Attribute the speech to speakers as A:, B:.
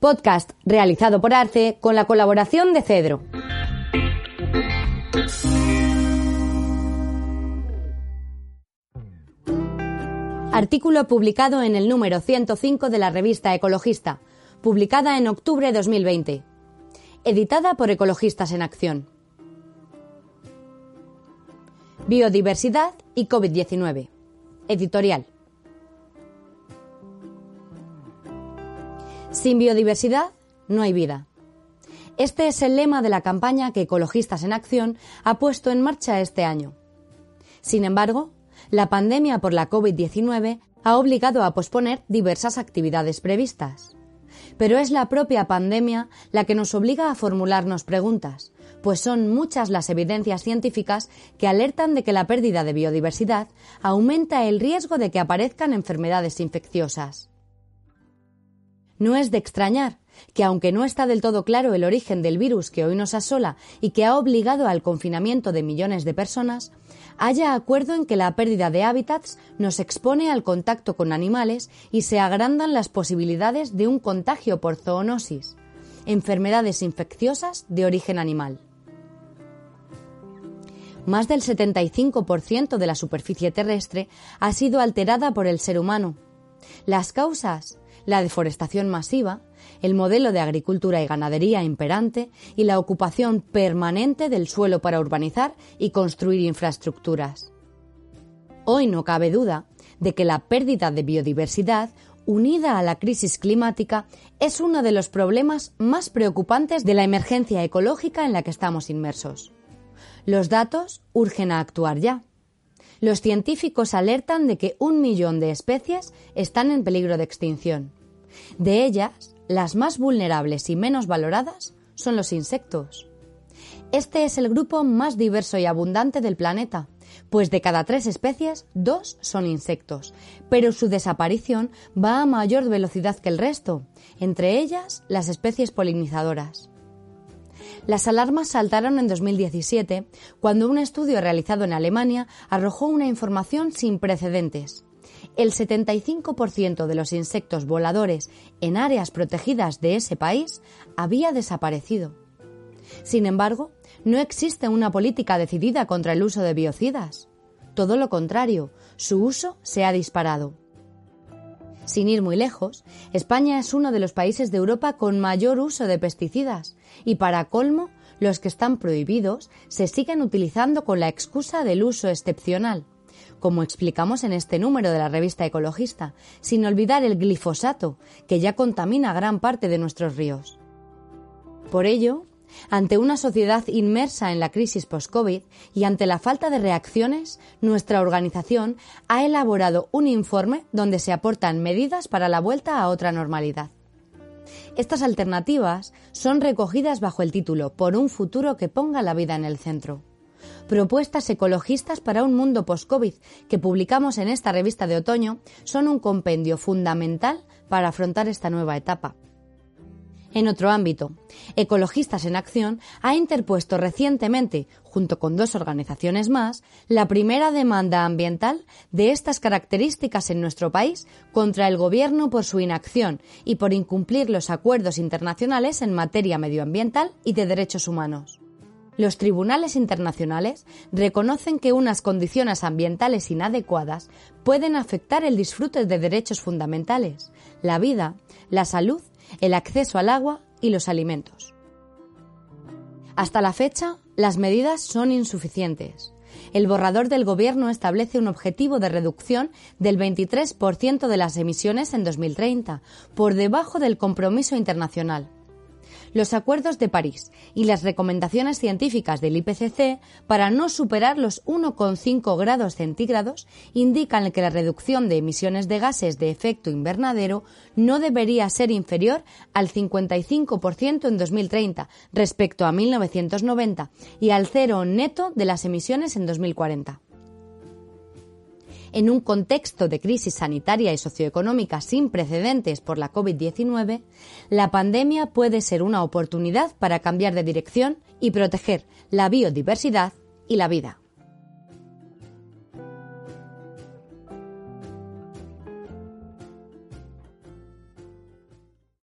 A: Podcast realizado por Arce con la colaboración de Cedro. Artículo publicado en el número 105 de la revista Ecologista, publicada en octubre de 2020. Editada por Ecologistas en Acción. Biodiversidad y COVID-19. Editorial. Sin biodiversidad no hay vida. Este es el lema de la campaña que Ecologistas en Acción ha puesto en marcha este año. Sin embargo, la pandemia por la COVID-19 ha obligado a posponer diversas actividades previstas. Pero es la propia pandemia la que nos obliga a formularnos preguntas, pues son muchas las evidencias científicas que alertan de que la pérdida de biodiversidad aumenta el riesgo de que aparezcan enfermedades infecciosas. No es de extrañar que, aunque no está del todo claro el origen del virus que hoy nos asola y que ha obligado al confinamiento de millones de personas, haya acuerdo en que la pérdida de hábitats nos expone al contacto con animales y se agrandan las posibilidades de un contagio por zoonosis, enfermedades infecciosas de origen animal. Más del 75% de la superficie terrestre ha sido alterada por el ser humano. Las causas la deforestación masiva, el modelo de agricultura y ganadería imperante y la ocupación permanente del suelo para urbanizar y construir infraestructuras. Hoy no cabe duda de que la pérdida de biodiversidad unida a la crisis climática es uno de los problemas más preocupantes de la emergencia ecológica en la que estamos inmersos. Los datos urgen a actuar ya. Los científicos alertan de que un millón de especies están en peligro de extinción. De ellas, las más vulnerables y menos valoradas son los insectos. Este es el grupo más diverso y abundante del planeta, pues de cada tres especies, dos son insectos, pero su desaparición va a mayor velocidad que el resto, entre ellas las especies polinizadoras. Las alarmas saltaron en 2017 cuando un estudio realizado en Alemania arrojó una información sin precedentes. El 75% de los insectos voladores en áreas protegidas de ese país había desaparecido. Sin embargo, no existe una política decidida contra el uso de biocidas. Todo lo contrario, su uso se ha disparado. Sin ir muy lejos, España es uno de los países de Europa con mayor uso de pesticidas y para colmo, los que están prohibidos se siguen utilizando con la excusa del uso excepcional, como explicamos en este número de la revista Ecologista, sin olvidar el glifosato, que ya contamina gran parte de nuestros ríos. Por ello, ante una sociedad inmersa en la crisis post-COVID y ante la falta de reacciones, nuestra organización ha elaborado un informe donde se aportan medidas para la vuelta a otra normalidad. Estas alternativas son recogidas bajo el título Por un futuro que ponga la vida en el centro. Propuestas ecologistas para un mundo post-COVID que publicamos en esta revista de otoño son un compendio fundamental para afrontar esta nueva etapa. En otro ámbito, Ecologistas en Acción ha interpuesto recientemente, junto con dos organizaciones más, la primera demanda ambiental de estas características en nuestro país contra el Gobierno por su inacción y por incumplir los acuerdos internacionales en materia medioambiental y de derechos humanos. Los tribunales internacionales reconocen que unas condiciones ambientales inadecuadas pueden afectar el disfrute de derechos fundamentales, la vida, la salud el acceso al agua y los alimentos. Hasta la fecha, las medidas son insuficientes. El borrador del Gobierno establece un objetivo de reducción del 23% de las emisiones en 2030, por debajo del compromiso internacional. Los acuerdos de París y las recomendaciones científicas del IPCC para no superar los 1,5 grados centígrados indican que la reducción de emisiones de gases de efecto invernadero no debería ser inferior al 55% en 2030 respecto a 1990 y al cero neto de las emisiones en 2040 en un contexto de crisis sanitaria y socioeconómica sin precedentes por la COVID-19, la pandemia puede ser una oportunidad para cambiar de dirección y proteger la biodiversidad y la vida.